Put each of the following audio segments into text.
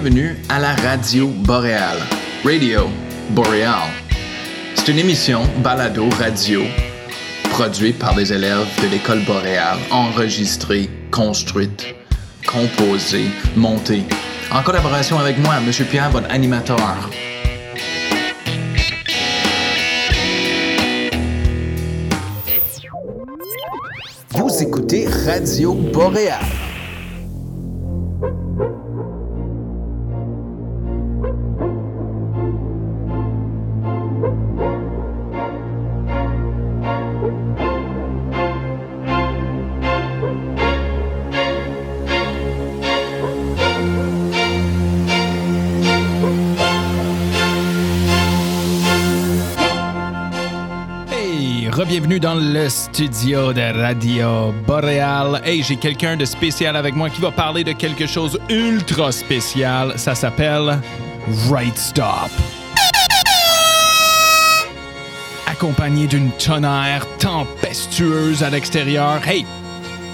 bienvenue à la Radio Boréale. Radio Boréal. C'est une émission balado radio produite par des élèves de l'école boréale, enregistrée, construite, composée, montée, en collaboration avec moi, M. Pierre, votre animateur. Vous écoutez Radio Boréal. Bienvenue dans le studio de Radio Boréal. Hey, j'ai quelqu'un de spécial avec moi qui va parler de quelque chose ultra spécial. Ça s'appelle Right Stop. Accompagné d'une tonnerre tempestueuse à l'extérieur. Hey,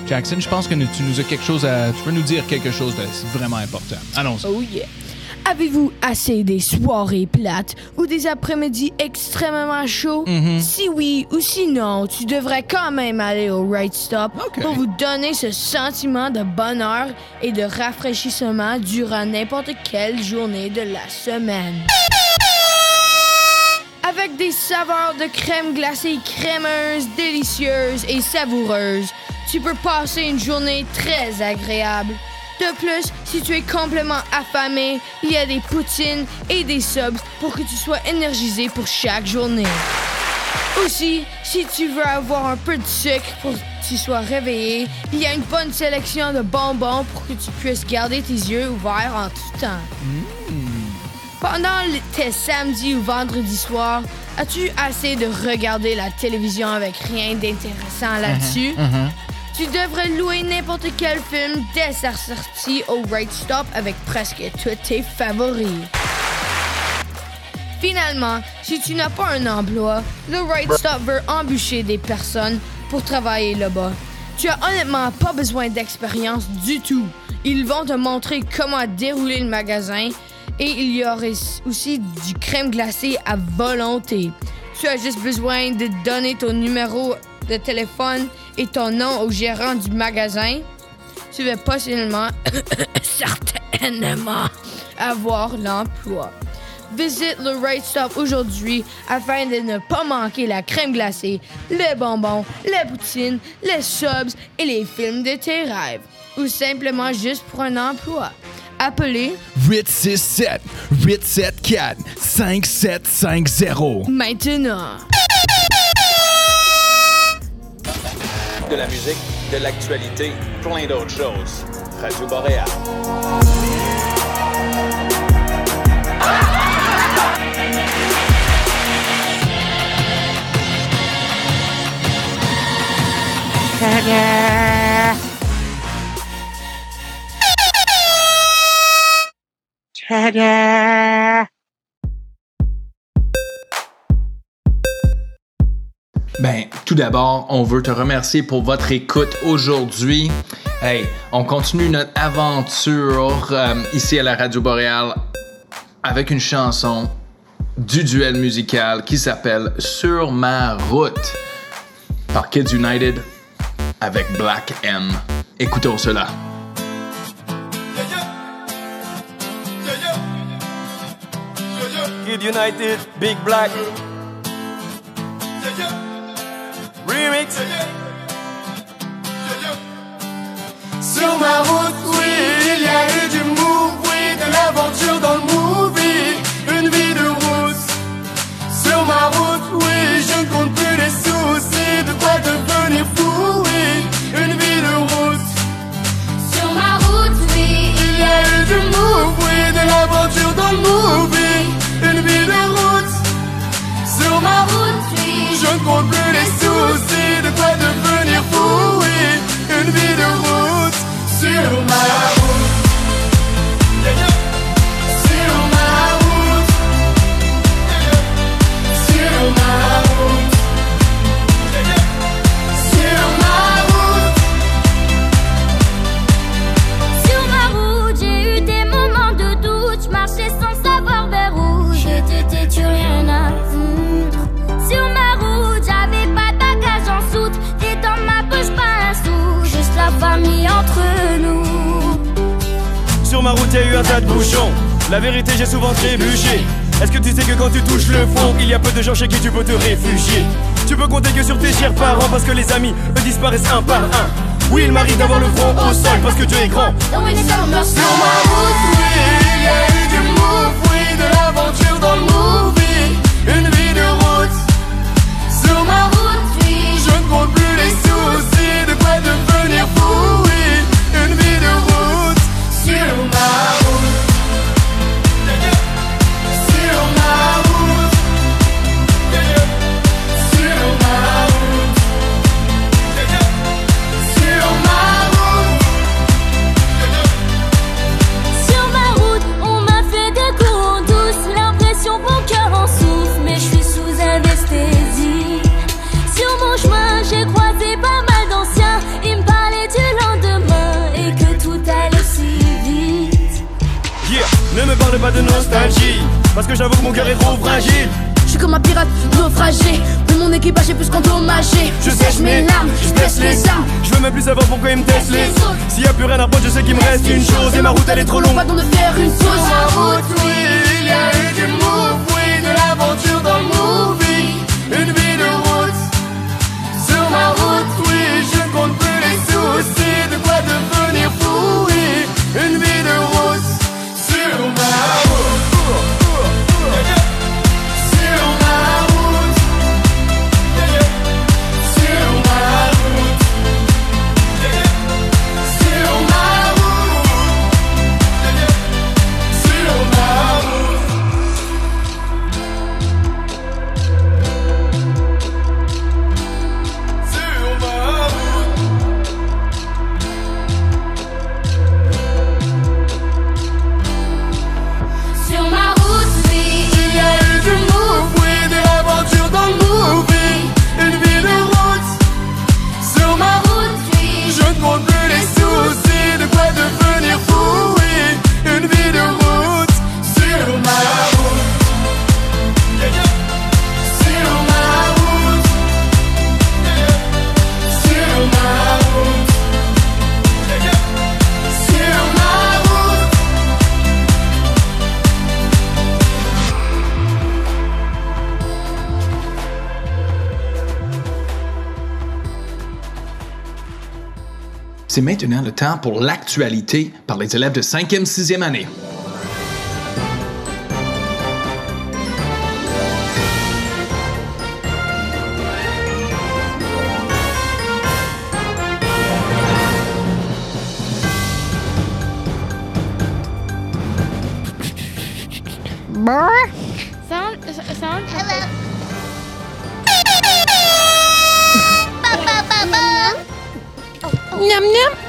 Jackson, je pense que tu nous as quelque chose à. Tu peux nous dire quelque chose de vraiment important. Allons. Oh yeah. Avez-vous assez des soirées plates ou des après-midi extrêmement chauds? Mm-hmm. Si oui ou sinon, tu devrais quand même aller au Right Stop pour vous donner ce sentiment de bonheur et de rafraîchissement durant n'importe quelle journée de la semaine. Avec des saveurs de crème glacée crémeuse, délicieuse et savoureuse, tu peux passer une journée très agréable. De plus, si tu es complètement affamé, il y a des poutines et des subs pour que tu sois énergisé pour chaque journée. Aussi, si tu veux avoir un peu de sucre pour que tu sois réveillé, il y a une bonne sélection de bonbons pour que tu puisses garder tes yeux ouverts en tout temps. Pendant le- tes samedis ou vendredis soirs, as-tu assez de regarder la télévision avec rien d'intéressant là-dessus? Tu devrais louer n'importe quel film dès sa sortie au Right Stop avec presque tous tes favoris. Finalement, si tu n'as pas un emploi, le Right Stop veut embaucher des personnes pour travailler là-bas. Tu as honnêtement pas besoin d'expérience du tout. Ils vont te montrer comment dérouler le magasin et il y aurait aussi du crème glacée à volonté. Tu as juste besoin de donner ton numéro de téléphone et ton nom au gérant du magasin. Tu vas possiblement, certainement, avoir l'emploi. Visite le Right Stop aujourd'hui afin de ne pas manquer la crème glacée, les bonbons, les poutines, les subs et les films de tes rêves. Ou simplement juste pour un emploi. Appelez 867 874 5750. maintenant. De la musique, de l'actualité, plein d'autres choses. Radio Boréal. Ben, tout d'abord, on veut te remercier pour votre écoute aujourd'hui. Hey, on continue notre aventure euh, ici à la Radio Boréale avec une chanson du duel musical qui s'appelle Sur ma route par Kids United avec Black M. Écoutons cela. Kid United, Big Black. Remix. Sur ma route, oui, il y a eu du move, oui, de l'aventure dans le movie, une vie de rousse. Sur ma route, oui, je ne compte plus les soucis, de quoi devenir fou, oui, une vie de rousse. Sur ma route, oui, Il y a eu du move, oui, de l'aventure dans le movie, une vie de route. Sur ma route, oui, je ne compte plus you mine. Chers parents parce que les amis, eux disparaissent un par un. Oui, il m'arrive d'avoir le front au sol parce que Dieu est grand. Sur ma route, oui, il y a eu du move, oui, de l'aventure dans le movie. C'est maintenant le temps pour l'actualité par les élèves de 5e, 6e année. Ням-ням.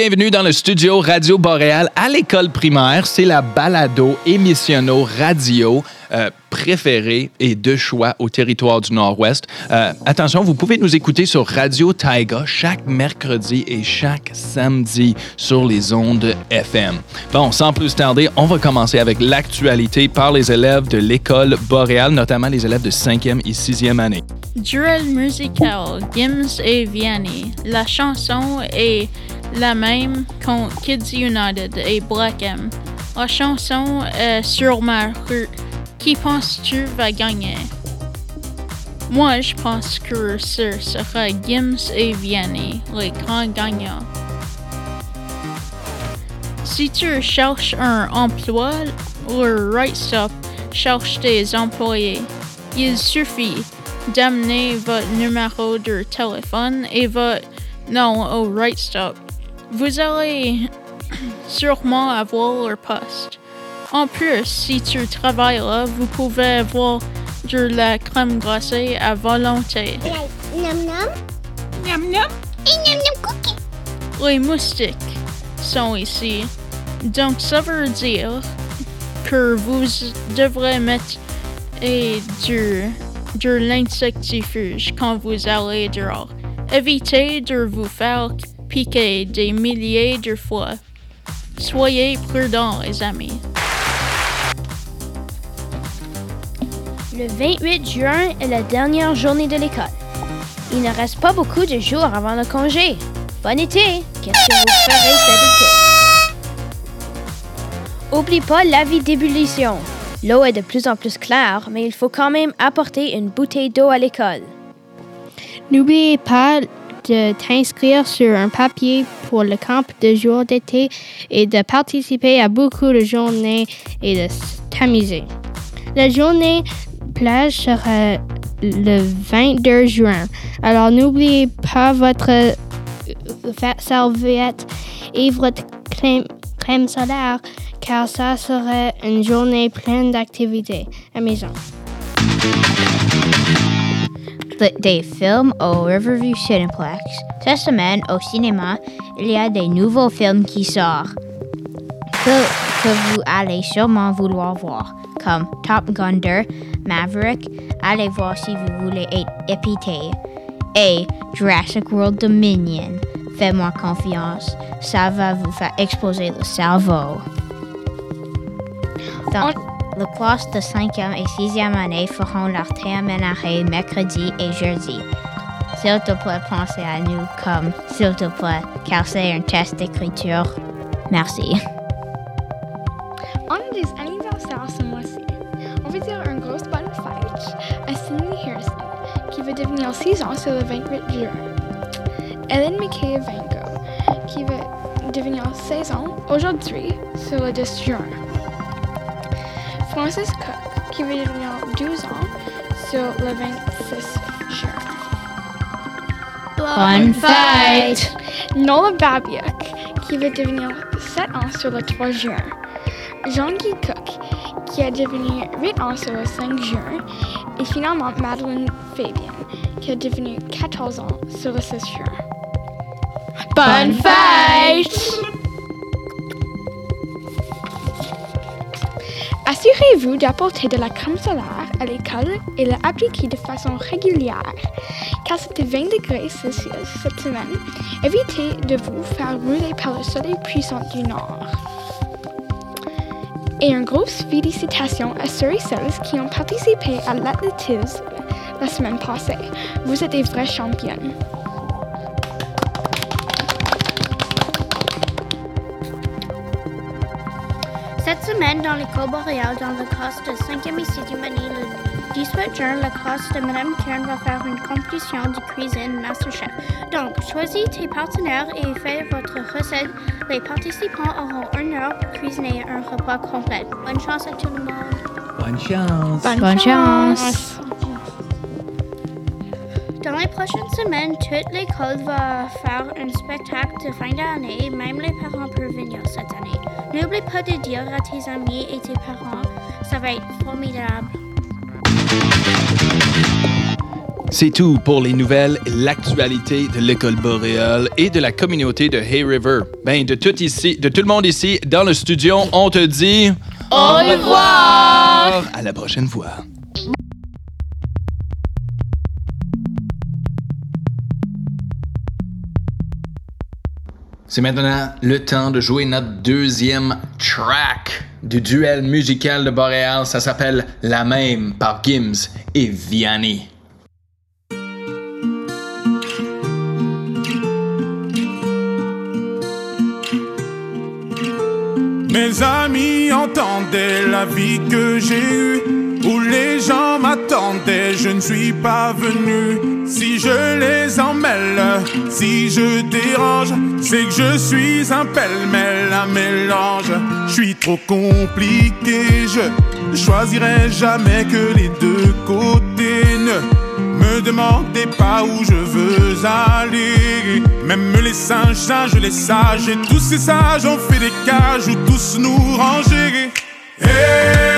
Bienvenue dans le studio Radio Boréal à l'école primaire. C'est la balado émissionno radio euh, préférée et de choix au territoire du Nord-Ouest. Euh, attention, vous pouvez nous écouter sur Radio Taiga chaque mercredi et chaque samedi sur les ondes FM. Bon, sans plus tarder, on va commencer avec l'actualité par les élèves de l'école Boréal, notamment les élèves de 5e et 6e année. Drill musical Gims et Vianney. La chanson est la même contre Kids United et Black M. La chanson est sur ma rue. Qui penses-tu va gagner? Moi, je pense que ce sera Gims et Vianney, les grands gagnants. Si tu cherches un emploi, le Right Stop cherche des employés. Il suffit d'amener votre numéro de téléphone et votre nom au Right Stop. Vous allez sûrement avoir le poste. En plus, si tu travailles là, vous pouvez avoir de la crème glacée à volonté. Les moustiques sont ici. Donc ça veut dire que vous devrez mettre et du, de l'insectifuge quand vous allez dehors. Évitez de vous faire piquer des milliers de fois. Soyez prudents, les amis. Le 28 juin est la dernière journée de l'école. Il ne reste pas beaucoup de jours avant le congé. Bon été! Qu'est-ce que vous ferez cet été? Oublie pas l'avis d'ébullition. L'eau est de plus en plus claire, mais il faut quand même apporter une bouteille d'eau à l'école. N'oubliez pas de t'inscrire sur un papier pour le camp de jour d'été et de participer à beaucoup de journées et de t'amuser. La journée plage sera le 22 juin. Alors n'oubliez pas votre euh, serviette et votre crème, crème solaire car ça sera une journée pleine d'activités amusantes. Des films au Riverview Cineplex. Cette semaine, au cinéma, il y a des nouveaux films qui sortent que, que vous allez sûrement vouloir voir, comme Top Gun 2, Maverick, allez voir si vous voulez être épité, et Jurassic World Dominion. Fais-moi confiance, ça va vous faire exploser le cerveau. La classe de 5e et 6e année feront leur terminaré mercredi et jeudi. S'il te plaît, pensez à nous comme s'il te plaît, car c'est un test d'écriture. Merci. On a des anniversaires ce mois-ci. On veut dire un gros bonne fête à Cindy Harrison, qui va devenir 6 ans sur le 28 juin. Ellen McKay Vango, qui va devenir 16 ans aujourd'hui sur le 10 juin. Francis Cook, qui va devenir 12 ans sur le 26 juin. Bonne fête! Nola Babiak, qui va devenir 7 ans sur le 3 juin. Jean-Guy Cook, qui a devenu 8 ans sur le 5 juin. Et finalement, Madeleine Fabian, qui a devenu 14 ans sur le 6 juin. Bonne fête! Assurez-vous d'apporter de la crème solaire à l'école et l'appliquer de façon régulière. Car de 20 degrés Celsius cette semaine, évitez de vous faire brûler par le soleil puissant du nord. Et une grosse félicitations à ceux et celles qui ont participé à l'athlétisme la semaine passée. Vous êtes des vrais championnes. Dans l'école boréale, dans la classe de 5e et 6e année, le 18 juin, la classe de Madame Kern va faire une compétition de cuisine MasterChef. Donc, choisis tes partenaires et fais votre recette. Les participants auront une heure pour cuisiner un repas complet. Bonne chance à tout le monde. Bonne chance. Bonne, Bonne chance. chance. Dans les prochaines semaines, toute l'école va faire un spectacle de fin d'année. Même les parents peuvent venir cette année. N'oublie pas de dire à tes amis et tes parents, ça va être formidable. C'est tout pour les nouvelles et l'actualité de l'école boréale et de la communauté de Hay River. Ben, de tout ici, de tout le monde ici dans le studio, on te dit au revoir. À la prochaine fois. C'est maintenant le temps de jouer notre deuxième track du duel musical de Boréal. Ça s'appelle La même par Gims et Vianney. Mes amis entendaient la vie que j'ai eue, où les gens m'attendaient, je ne suis pas venu. Si je les emmêle, si je dérange, c'est que je suis un pêle-mêle, un mélange. Je suis trop compliqué, je choisirai jamais que les deux côtés. Ne me demandez pas où je veux aller. Même les singes, singes, les sages, et tous ces sages ont fait des cages où tous nous ranger. Si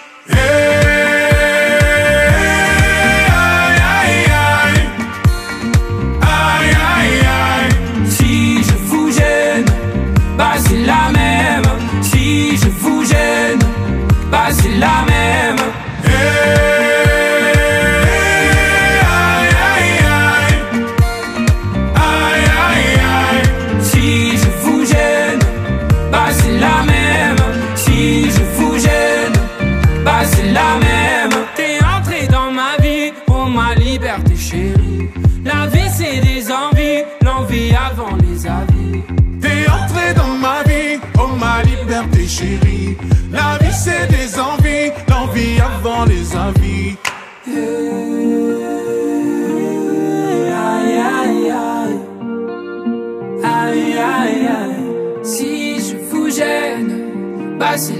Hey.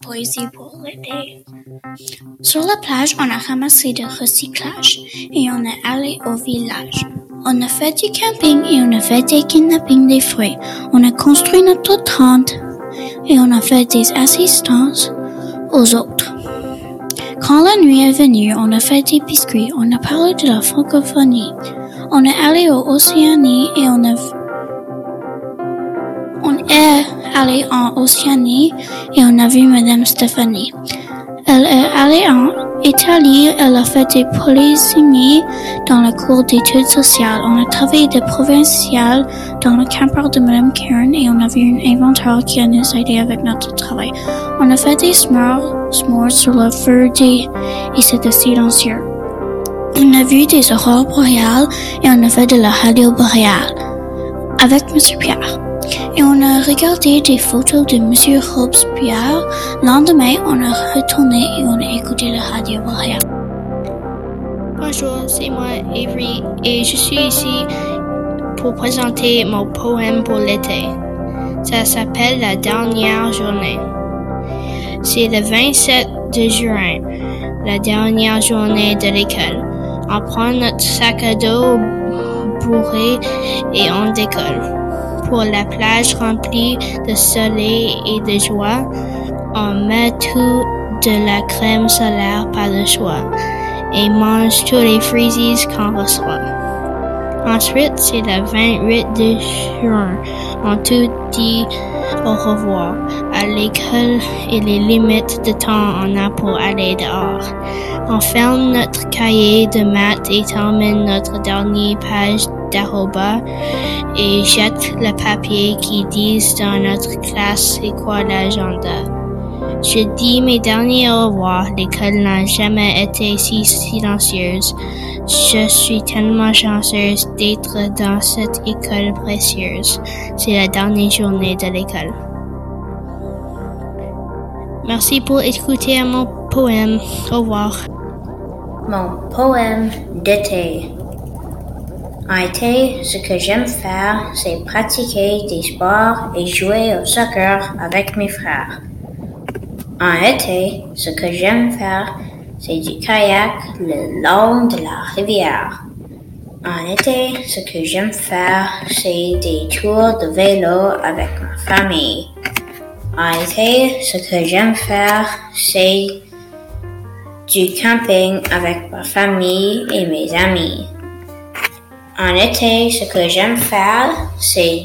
Poésie pour l'été. Sur la plage, on a ramassé du recyclage et on est allé au village. On a fait du camping et on a fait des kidnappings des fruits. On a construit notre tente et on a fait des assistances aux autres. Quand la nuit est venue, on a fait des biscuits, on a parlé de la francophonie. On est allé au Océanie et on a on est allé en Océanie et on a vu Madame Stéphanie. Elle est allée en Italie, elle a fait des polysémies dans la cour d'études sociales. On a travaillé des provinciales dans le campeur de Madame Karen et on a vu un inventeur qui a nous aidé avec notre travail. On a fait des s'mores, s'mores sur le feu des et c'était silencieux. On a vu des aurores boréales et on a fait de la radio boréale avec Monsieur Pierre. Et on a regardé des photos de Monsieur Robespierre. Lendemain, on a retourné et on a écouté la radio boréale. Bonjour, c'est moi Avery et je suis ici pour présenter mon poème pour l'été. Ça s'appelle La dernière journée. C'est le 27 de juin, la dernière journée de l'école. On prend notre sac à dos bourré et on décolle. Pour la plage remplie de soleil et de joie, on met tout de la crème solaire par le choix et mange tous les freezies qu'on reçoit. Ensuite, c'est le 28 de juin. On tout dit au revoir à l'école et les limites de temps on a pour aller dehors. On ferme notre cahier de maths et termine notre dernière page et jette le papier qui dit dans notre classe c'est quoi l'agenda? Je dis mes derniers au revoir. L'école n'a jamais été si silencieuse. Je suis tellement chanceuse d'être dans cette école précieuse. C'est la dernière journée de l'école. Merci pour écouter mon poème. Au revoir. Mon poème d'été. En été, ce que j'aime faire, c'est pratiquer des sports et jouer au soccer avec mes frères. En été, ce que j'aime faire, c'est du kayak le long de la rivière. En été, ce que j'aime faire, c'est des tours de vélo avec ma famille. En été, ce que j'aime faire, c'est du camping avec ma famille et mes amis. En été, ce que j'aime faire, c'est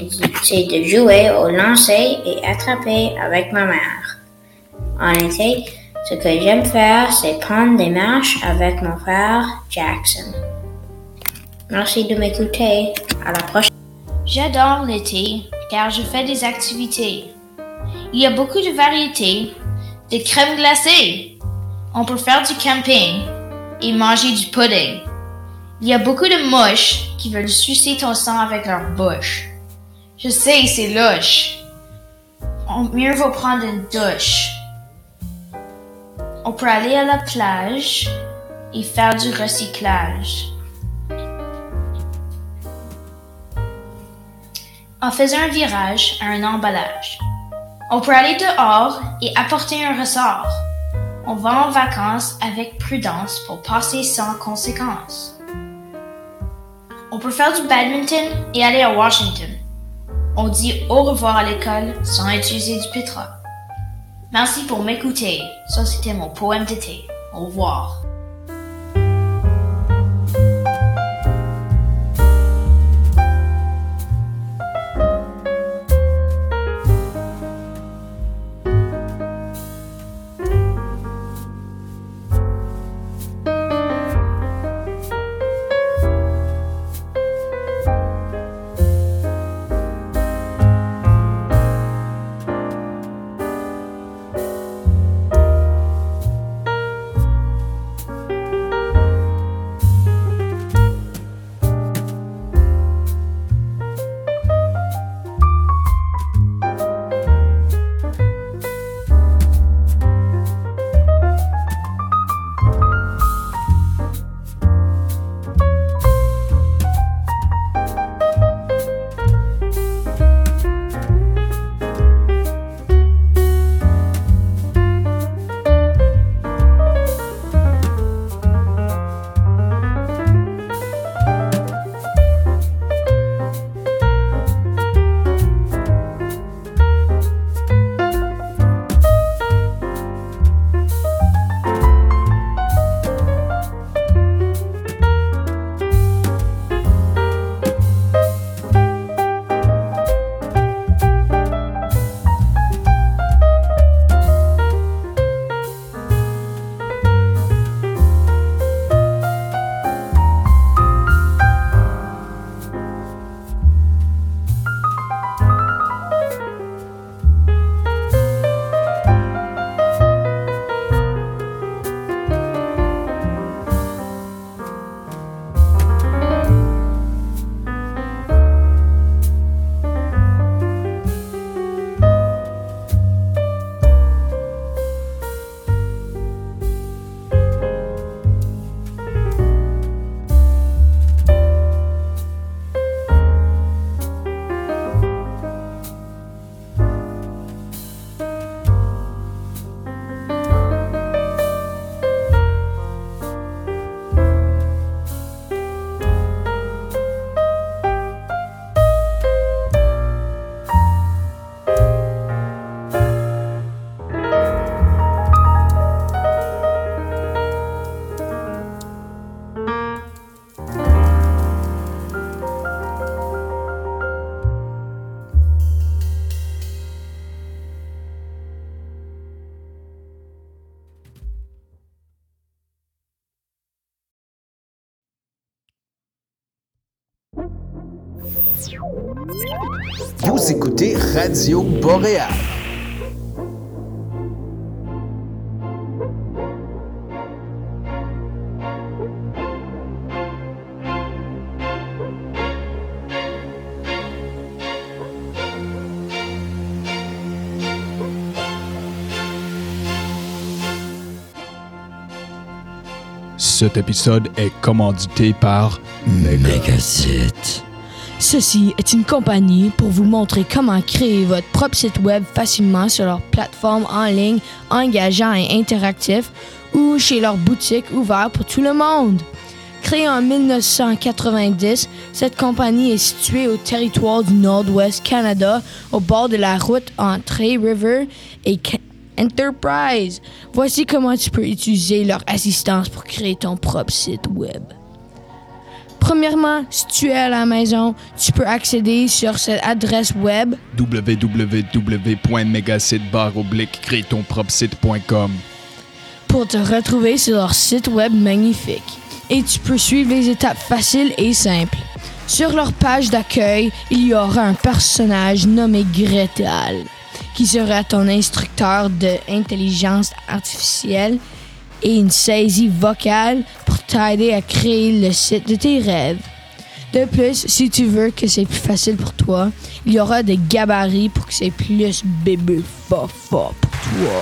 de jouer au lancer et attraper avec ma mère. En été, ce que j'aime faire, c'est prendre des marches avec mon frère Jackson. Merci de m'écouter. À la prochaine. J'adore l'été car je fais des activités. Il y a beaucoup de variétés de crème glacée. On peut faire du camping et manger du pudding. Il y a beaucoup de mouches qui veulent sucer ton sang avec leur bouche. Je sais, c'est louche. On, mieux vaut prendre une douche. On peut aller à la plage et faire du recyclage. En faisant un virage à un emballage. On peut aller dehors et apporter un ressort. On va en vacances avec prudence pour passer sans conséquences. On peut faire du badminton et aller à Washington. On dit au revoir à l'école sans utiliser du pétrole. Merci pour m'écouter. Ça, c'était mon poème d'été. Au revoir. Radio Boréal. Cet épisode est commandité par Megasit. Ceci est une compagnie pour vous montrer comment créer votre propre site web facilement sur leur plateforme en ligne engageant et interactif ou chez leur boutique ouverte pour tout le monde. Créée en 1990, cette compagnie est située au territoire du Nord-Ouest Canada, au bord de la route entre Hay River et Enterprise. Voici comment tu peux utiliser leur assistance pour créer ton propre site web. Premièrement, si tu es à la maison, tu peux accéder sur cette adresse web www.megasite.com pour te retrouver sur leur site web magnifique. Et tu peux suivre les étapes faciles et simples. Sur leur page d'accueil, il y aura un personnage nommé Gretel, qui sera ton instructeur d'intelligence artificielle et une saisie vocale pour t'aider à créer le site de tes rêves. De plus, si tu veux que c'est plus facile pour toi, il y aura des gabarits pour que c'est plus bébé fa pour toi.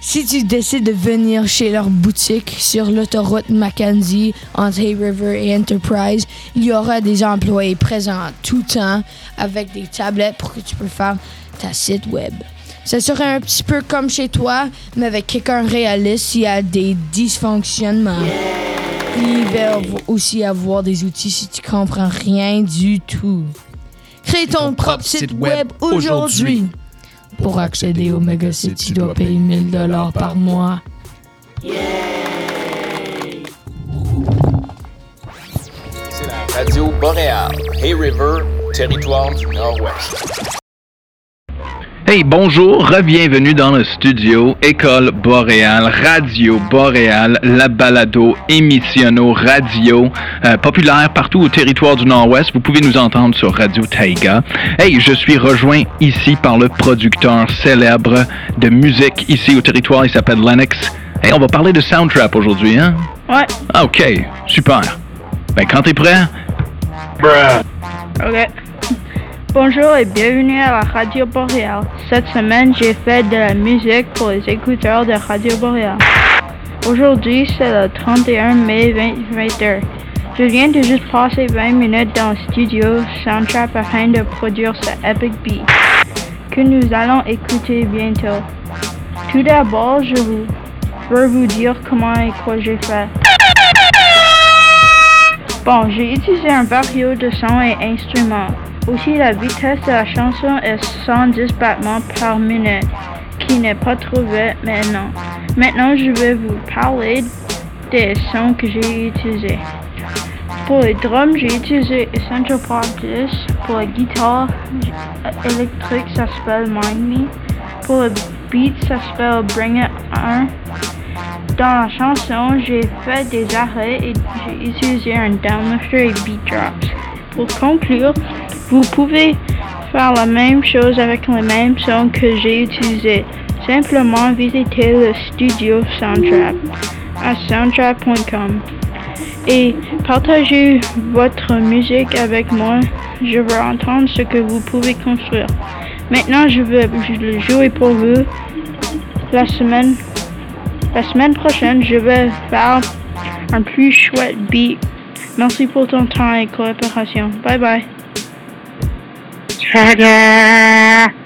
Si tu décides de venir chez leur boutique sur l'autoroute Mackenzie entre River et Enterprise, il y aura des employés présents en tout temps avec des tablettes pour que tu peux faire ta site web. Ça serait un petit peu comme chez toi, mais avec quelqu'un réaliste s'il y a des dysfonctionnements. Il va aussi avoir des outils si tu comprends rien du tout. Crée ton propre site web aujourd'hui. Pour accéder au Megacity, tu dois payer 1000 dollars par mois. C'est la radio Boréale, Hay River, territoire du Nord-Ouest. Hey, bonjour, bienvenue dans le studio École Boréale, Radio Boréale, la balado émissionno radio euh, populaire partout au territoire du Nord-Ouest. Vous pouvez nous entendre sur Radio Taiga. Hey, je suis rejoint ici par le producteur célèbre de musique ici au territoire, il s'appelle Lennox. Hey, on va parler de Soundtrap aujourd'hui, hein? Ouais. Ah, ok, super. Ben, quand t'es prêt? Ok. Bonjour et bienvenue à la Radio Boréale. Cette semaine, j'ai fait de la musique pour les écouteurs de Radio Boréale. Aujourd'hui, c'est le 31 mai 2021. Je viens de juste passer 20 minutes dans le studio Soundtrap afin de produire ce epic beat que nous allons écouter bientôt. Tout d'abord, je veux vous dire comment et quoi j'ai fait. Bon, j'ai utilisé un vario de sons et instruments. Aussi, la vitesse de la chanson est 110 battements par minute, qui n'est pas trop vite maintenant. Maintenant, je vais vous parler des sons que j'ai utilisés. Pour les drums, j'ai utilisé Essential Practice. Pour la guitare électrique, ça s'appelle Mind Me. Pour le beat, ça s'appelle Bring It On. Dans la chanson, j'ai fait des arrêts et j'ai utilisé un downlifter et beat drops. Pour conclure, vous pouvez faire la même chose avec les mêmes sons que j'ai utilisés. Simplement visitez le studio Soundtrap à soundtrap.com et partagez votre musique avec moi. Je veux entendre ce que vous pouvez construire. Maintenant, je vais jouer pour vous. La semaine, la semaine prochaine, je vais faire un plus chouette beat. Merci pour ton temps et coopération. Bye bye. Ce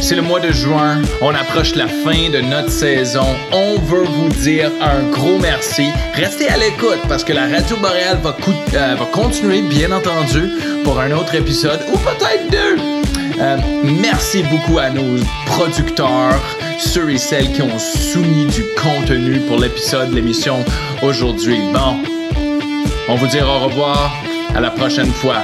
C'est le mois de juin. On approche la fin de notre saison. On veut vous dire un gros merci. Restez à l'écoute parce que la Radio Boréale va, euh, va continuer, bien entendu, pour un autre épisode ou peut-être deux. Euh, merci beaucoup à nos producteurs, ceux et celles qui ont soumis du contenu pour l'épisode, l'émission aujourd'hui. Bon, on vous dira au revoir. À la prochaine fois.